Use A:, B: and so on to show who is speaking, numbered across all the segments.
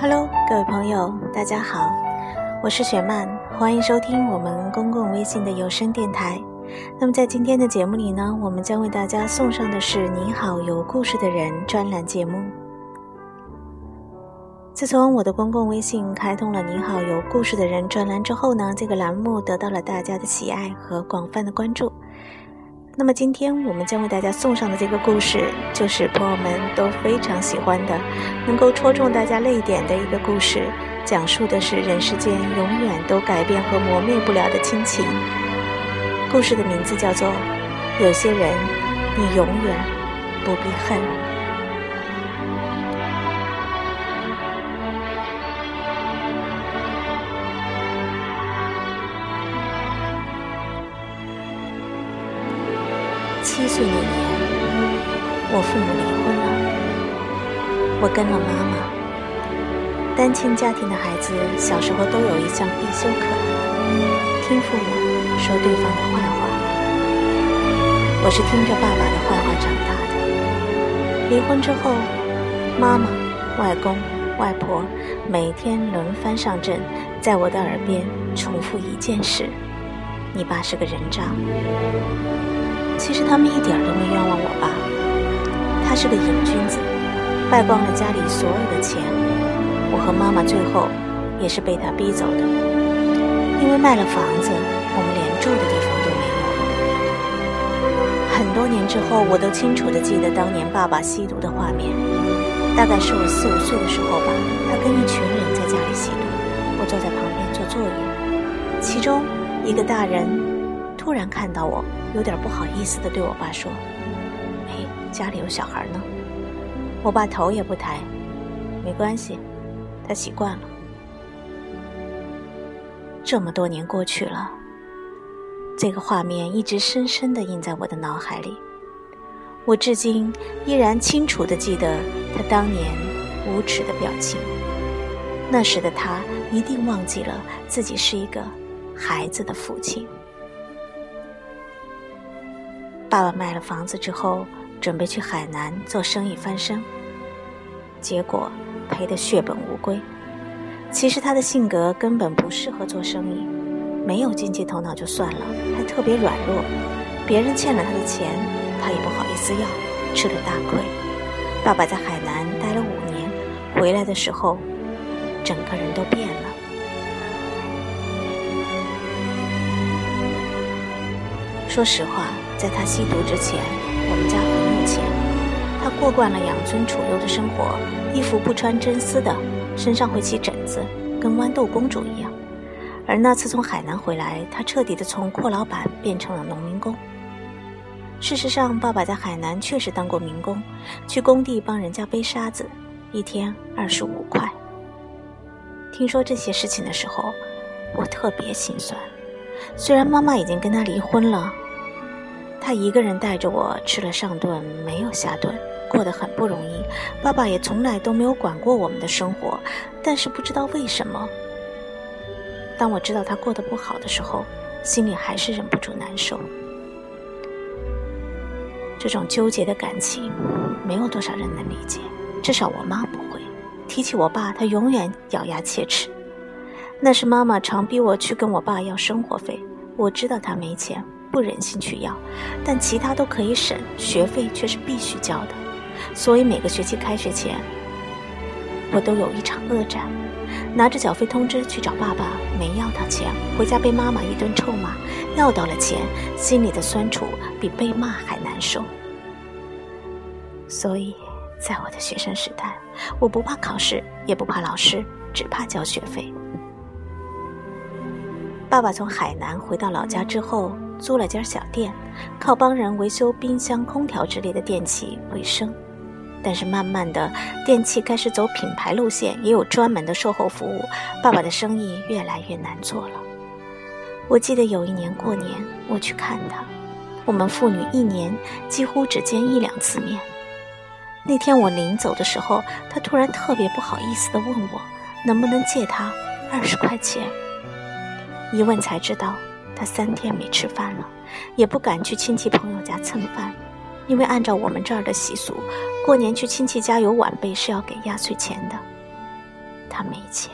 A: Hello，各位朋友，大家好，我是雪曼，欢迎收听我们公共微信的有声电台。那么在今天的节目里呢，我们将为大家送上的是《你好，有故事的人》专栏节目。自从我的公共微信开通了“你好，有故事的人”专栏之后呢，这个栏目得到了大家的喜爱和广泛的关注。那么今天我们将为大家送上的这个故事，就是朋友们都非常喜欢的，能够戳中大家泪点的一个故事，讲述的是人世间永远都改变和磨灭不了的亲情。故事的名字叫做《有些人，你永远不必恨》。岁那年，我父母离婚了，我跟了妈妈。单亲家庭的孩子小时候都有一项必修课，听父母说对方的坏话。我是听着爸爸的坏话长大的。离婚之后，妈妈、外公、外婆每天轮番上阵，在我的耳边重复一件事：你爸是个人渣。其实他们一点都没冤枉我爸，他是个瘾君子，败光了家里所有的钱。我和妈妈最后也是被他逼走的，因为卖了房子，我们连住的地方都没有。很多年之后，我都清楚地记得当年爸爸吸毒的画面，大概是我四五岁的时候吧，他跟一群人在家里吸毒，我坐在旁边做作业，其中一个大人突然看到我。有点不好意思的对我爸说：“哎，家里有小孩呢。”我爸头也不抬：“没关系，他习惯了。”这么多年过去了，这个画面一直深深的印在我的脑海里。我至今依然清楚的记得他当年无耻的表情。那时的他一定忘记了自己是一个孩子的父亲。爸爸卖了房子之后，准备去海南做生意翻身，结果赔得血本无归。其实他的性格根本不适合做生意，没有经济头脑就算了，还特别软弱。别人欠了他的钱，他也不好意思要，吃了大亏。爸爸在海南待了五年，回来的时候，整个人都变了。说实话。在他吸毒之前，我们家很有钱。他过惯了养尊处优的生活，衣服不穿真丝的，身上会起疹子，跟豌豆公主一样。而那次从海南回来，他彻底的从阔老板变成了农民工。事实上，爸爸在海南确实当过民工，去工地帮人家背沙子，一天二十五块。听说这些事情的时候，我特别心酸。虽然妈妈已经跟他离婚了。他一个人带着我吃了上顿，没有下顿，过得很不容易。爸爸也从来都没有管过我们的生活，但是不知道为什么，当我知道他过得不好的时候，心里还是忍不住难受。这种纠结的感情，没有多少人能理解，至少我妈不会。提起我爸，她永远咬牙切齿。那是妈妈常逼我去跟我爸要生活费，我知道他没钱。不忍心去要，但其他都可以省，学费却是必须交的。所以每个学期开学前，我都有一场恶战，拿着缴费通知去找爸爸，没要到钱，回家被妈妈一顿臭骂；要到了钱，心里的酸楚比被骂还难受。所以，在我的学生时代，我不怕考试，也不怕老师，只怕交学费。爸爸从海南回到老家之后。租了间小店，靠帮人维修冰箱、空调之类的电器为生。但是慢慢的，电器开始走品牌路线，也有专门的售后服务，爸爸的生意越来越难做了。我记得有一年过年，我去看他，我们父女一年几乎只见一两次面。那天我临走的时候，他突然特别不好意思地问我，能不能借他二十块钱。一问才知道。他三天没吃饭了，也不敢去亲戚朋友家蹭饭，因为按照我们这儿的习俗，过年去亲戚家有晚辈是要给压岁钱的。他没钱。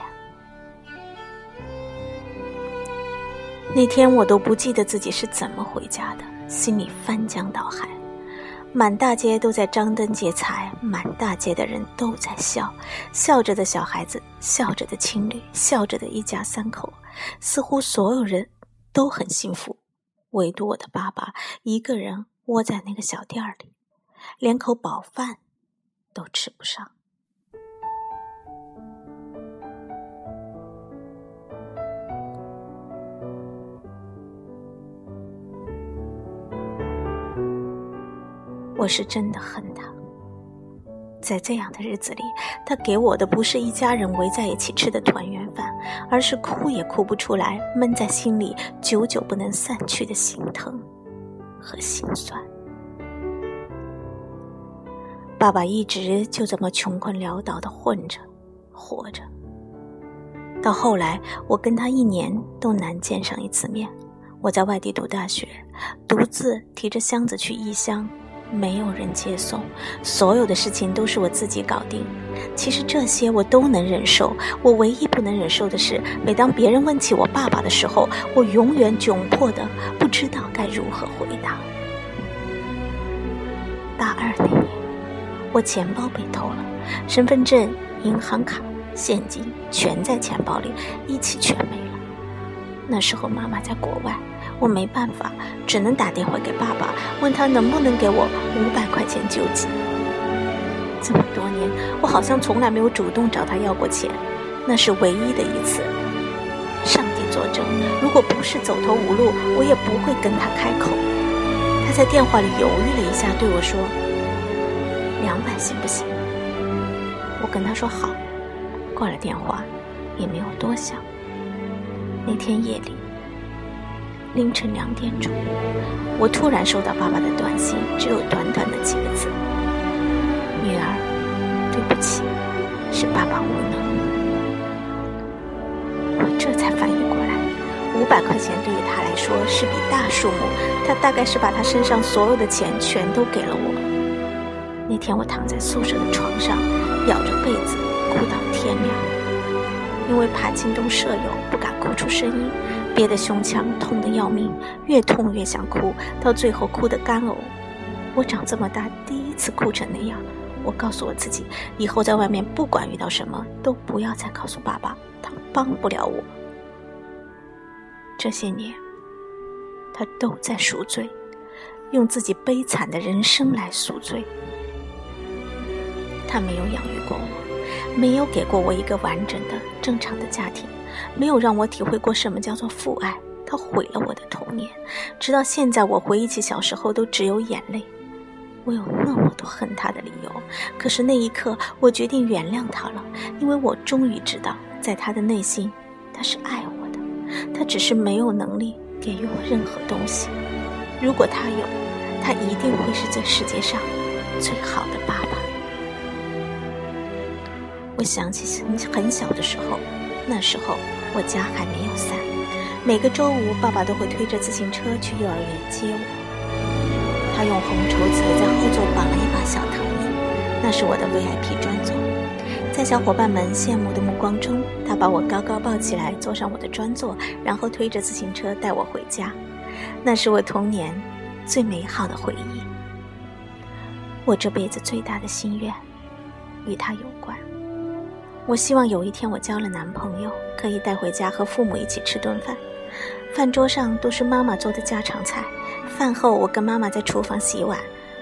A: 那天我都不记得自己是怎么回家的，心里翻江倒海。满大街都在张灯结彩，满大街的人都在笑，笑着的小孩子，笑着的情侣，笑着的一家三口，似乎所有人都很幸福，唯独我的爸爸一个人窝在那个小店里，连口饱饭都吃不上。我是真的很，在这样的日子里，他给我的不是一家人围在一起吃的团圆饭，而是哭也哭不出来、闷在心里久久不能散去的心疼和心酸。爸爸一直就这么穷困潦倒的混着、活着，到后来，我跟他一年都难见上一次面。我在外地读大学，独自提着箱子去异乡。没有人接送，所有的事情都是我自己搞定。其实这些我都能忍受，我唯一不能忍受的是，每当别人问起我爸爸的时候，我永远窘迫的不知道该如何回答。大二那年，我钱包被偷了，身份证、银行卡、现金全在钱包里，一起全没了。那时候妈妈在国外。我没办法，只能打电话给爸爸，问他能不能给我五百块钱救济。这么多年，我好像从来没有主动找他要过钱，那是唯一的一次。上帝作证，如果不是走投无路，我也不会跟他开口。他在电话里犹豫了一下，对我说：“两百行不行？”我跟他说好，挂了电话，也没有多想。那天夜里。凌晨两点钟，我突然收到爸爸的短信，只有短短的几个字：“女儿，对不起，是爸爸无能。”我这才反应过来，五百块钱对于他来说是笔大数目，他大概是把他身上所有的钱全都给了我。那天我躺在宿舍的床上，咬着被子哭到天亮，因为怕惊动舍友，不敢哭出声音。憋得胸腔痛得要命，越痛越想哭，到最后哭得干呕。我长这么大第一次哭成那样。我告诉我自己，以后在外面不管遇到什么，都不要再告诉爸爸，他帮不了我。这些年，他都在赎罪，用自己悲惨的人生来赎罪。他没有养育过我，没有给过我一个完整的、正常的家庭。没有让我体会过什么叫做父爱，他毁了我的童年。直到现在，我回忆起小时候，都只有眼泪。我有那么多恨他的理由，可是那一刻，我决定原谅他了，因为我终于知道，在他的内心，他是爱我的。他只是没有能力给予我任何东西。如果他有，他一定会是这世界上最好的爸爸。我想起很很小的时候。那时候我家还没有伞，每个周五爸爸都会推着自行车去幼儿园接我。他用红绸子在后座绑了一把小藤椅，那是我的 VIP 专座。在小伙伴们羡慕的目光中，他把我高高抱起来，坐上我的专座，然后推着自行车带我回家。那是我童年最美好的回忆。我这辈子最大的心愿，与他有关。我希望有一天我交了男朋友，可以带回家和父母一起吃顿饭。饭桌上都是妈妈做的家常菜，饭后我跟妈妈在厨房洗碗，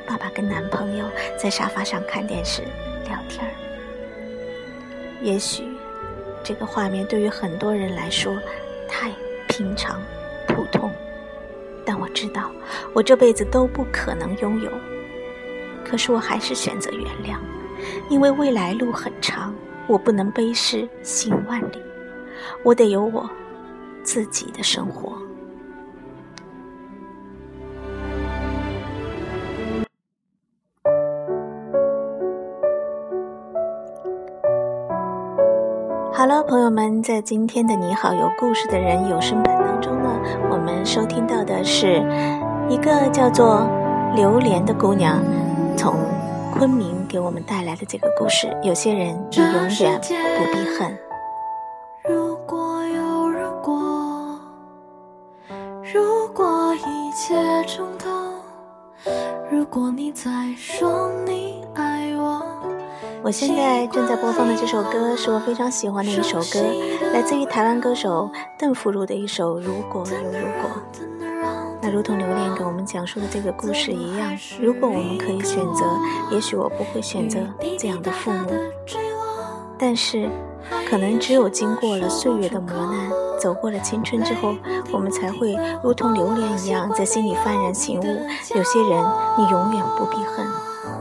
A: 爸爸跟男朋友在沙发上看电视聊天儿。也许，这个画面对于很多人来说太平常、普通，但我知道我这辈子都不可能拥有。可是我还是选择原谅，因为未来路很长。我不能背逝行万里，我得有我自己的生活。好了，朋友们，在今天的《你好有故事的人》有声版当中呢，我们收听到的是一个叫做榴莲的姑娘从昆明。给我们带来的这个故事。有些人，你永远不必恨。
B: 如果有如果，如果一切重头，如果你再说你爱我。
A: 我现在正在播放的这首歌是我非常喜欢的一首歌，来自于台湾歌手邓福如的一首《如果有如果》。如同榴莲给我们讲述的这个故事一样，如果我们可以选择，也许我不会选择这样的父母，但是。可能只有经过了岁月的磨难，走过了青春之后，我们才会如同榴莲一样，在心里幡然醒悟。有些人，你永远不必恨，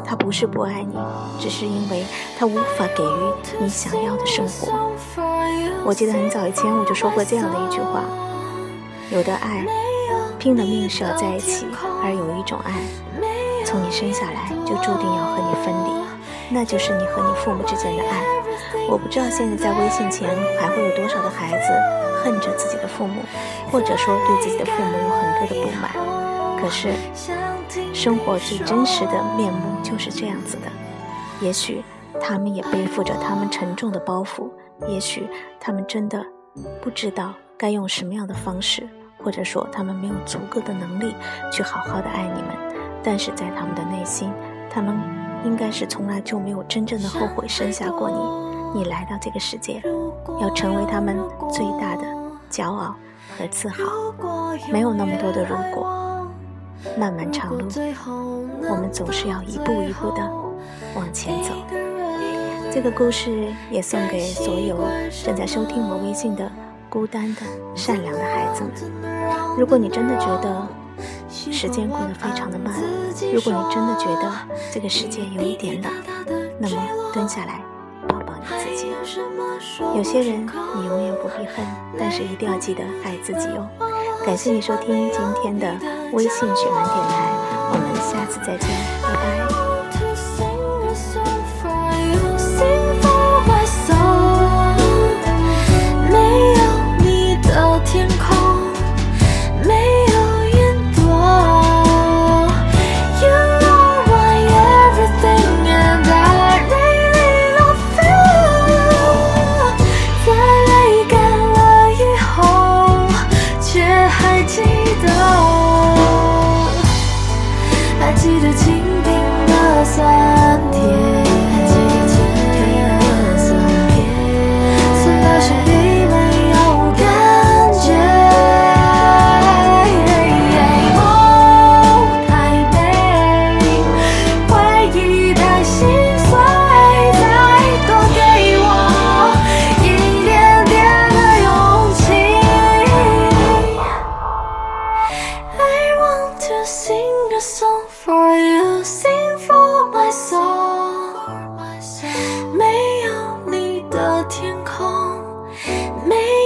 A: 他不是不爱你，只是因为他无法给予你想要的生活。我记得很早以前我就说过这样的一句话：有的爱，拼了命是要在一起；而有一种爱，从你生下来就注定要和你分离，那就是你和你父母之间的爱。我不知道现在在微信前还会有多少的孩子恨着自己的父母，或者说对自己的父母有很多的不满。可是，生活最真实的面目就是这样子的。也许他们也背负着他们沉重的包袱，也许他们真的不知道该用什么样的方式，或者说他们没有足够的能力去好好的爱你们。但是在他们的内心，他们应该是从来就没有真正的后悔生下过你。你来到这个世界，要成为他们最大的骄傲和自豪。没有那么多的如果，漫漫长路，我们总是要一步一步的往前走。这个故事也送给所有正在收听我微信的孤单的、善良的孩子们。如果你真的觉得时间过得非常的慢，如果你真的觉得这个世界有一点冷，那么蹲下来抱抱你。自己，有些人你永远不必恨，但是一定要记得爱自己哦。感谢你收听今天的微信雪兰电台，我们下次再见，拜拜。make